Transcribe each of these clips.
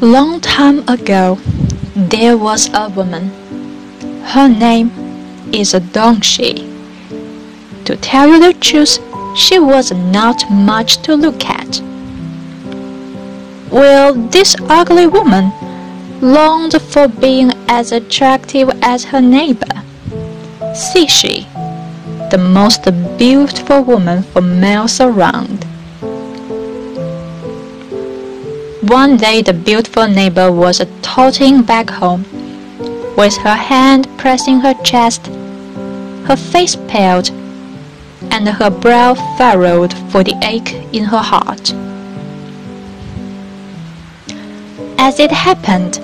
Long time ago, there was a woman. Her name is Dongshi. To tell you the truth, she was not much to look at. Well, this ugly woman longed for being as attractive as her neighbor. Xishi, the most beautiful woman for miles around. One day the beautiful neighbor was toting back home, with her hand pressing her chest, her face paled, and her brow furrowed for the ache in her heart. As it happened,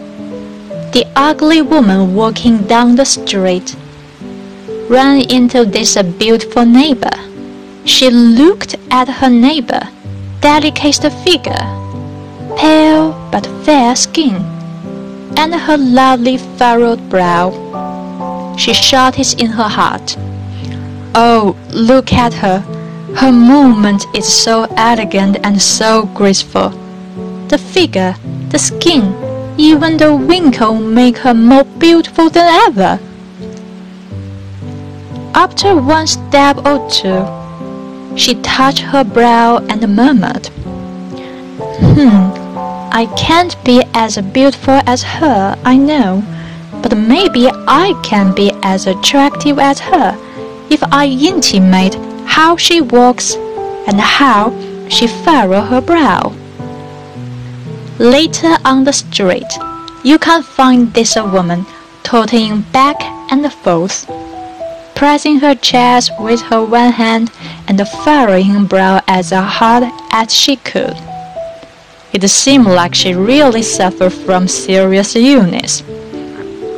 the ugly woman walking down the street ran into this beautiful neighbor. She looked at her neighbor, delicate figure pale but fair skin, and her lovely furrowed brow. She shouted in her heart, Oh, look at her! Her movement is so elegant and so graceful. The figure, the skin, even the wrinkle make her more beautiful than ever. After one step or two, she touched her brow and murmured, Hmm, I can't be as beautiful as her, I know, but maybe I can be as attractive as her if I intimate how she walks and how she furrows her brow. Later on the street, you can find this woman tottering back and forth, pressing her chest with her one hand and furrowing her brow as hard as she could. It seemed like she really suffered from serious illness.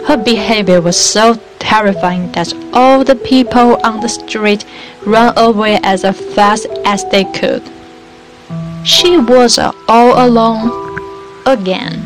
Her behavior was so terrifying that all the people on the street ran away as fast as they could. She was all alone again.